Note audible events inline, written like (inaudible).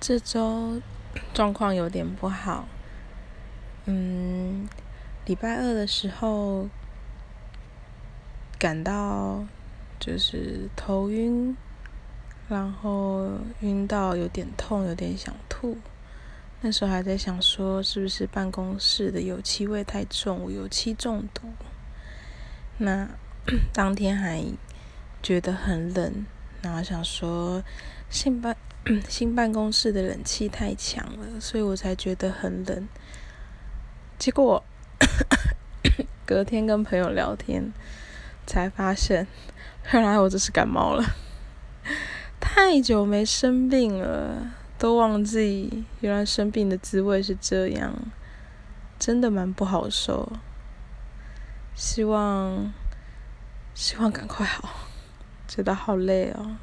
这周状况有点不好。嗯，礼拜二的时候感到就是头晕，然后晕到有点痛，有点想吐。那时候还在想说，是不是办公室的油漆味太重，油漆中毒？那 (clears throat) 当天还觉得很冷，然后想说新办 (clears throat) 新办公室的冷气太强了，所以我才觉得很冷。结果 (coughs) 隔天跟朋友聊天，才发现原来我这是感冒了，(laughs) 太久没生病了。都忘记，原来生病的滋味是这样，真的蛮不好受。希望，希望赶快好，觉得好累哦。